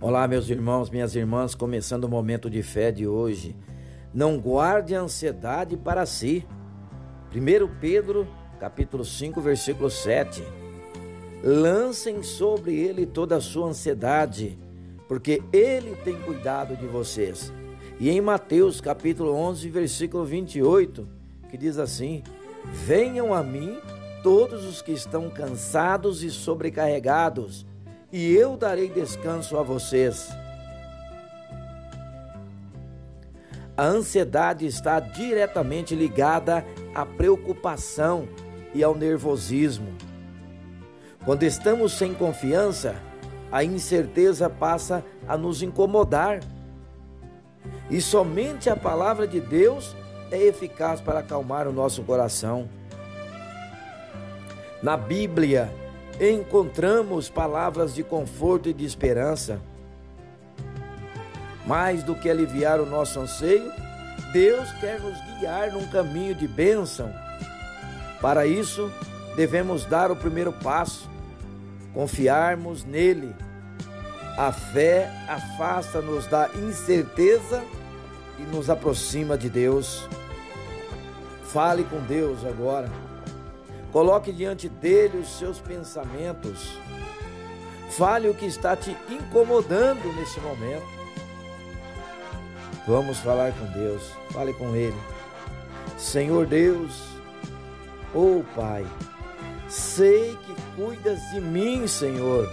Olá, meus irmãos, minhas irmãs, começando o momento de fé de hoje. Não guarde a ansiedade para si. 1 Pedro, capítulo 5, versículo 7. Lancem sobre ele toda a sua ansiedade, porque ele tem cuidado de vocês. E em Mateus, capítulo 11, versículo 28, que diz assim: Venham a mim todos os que estão cansados e sobrecarregados, e eu darei descanso a vocês. A ansiedade está diretamente ligada à preocupação e ao nervosismo. Quando estamos sem confiança, a incerteza passa a nos incomodar. E somente a palavra de Deus é eficaz para acalmar o nosso coração. Na Bíblia, encontramos palavras de conforto e de esperança. Mais do que aliviar o nosso anseio, Deus quer nos guiar num caminho de bênção. Para isso, devemos dar o primeiro passo, confiarmos nele. A fé afasta-nos da incerteza e nos aproxima de Deus. Fale com Deus agora. Coloque diante dele os seus pensamentos. Fale o que está te incomodando nesse momento. Vamos falar com Deus. Fale com Ele. Senhor Deus, oh Pai, sei que cuidas de mim, Senhor.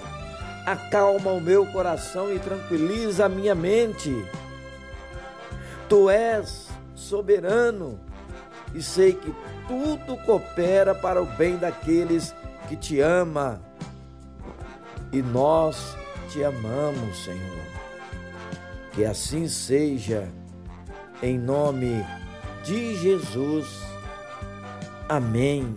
Acalma o meu coração e tranquiliza a minha mente. Tu és soberano e sei que tudo coopera para o bem daqueles que te ama. E nós te amamos, Senhor. Que assim seja, em nome de Jesus. Amém.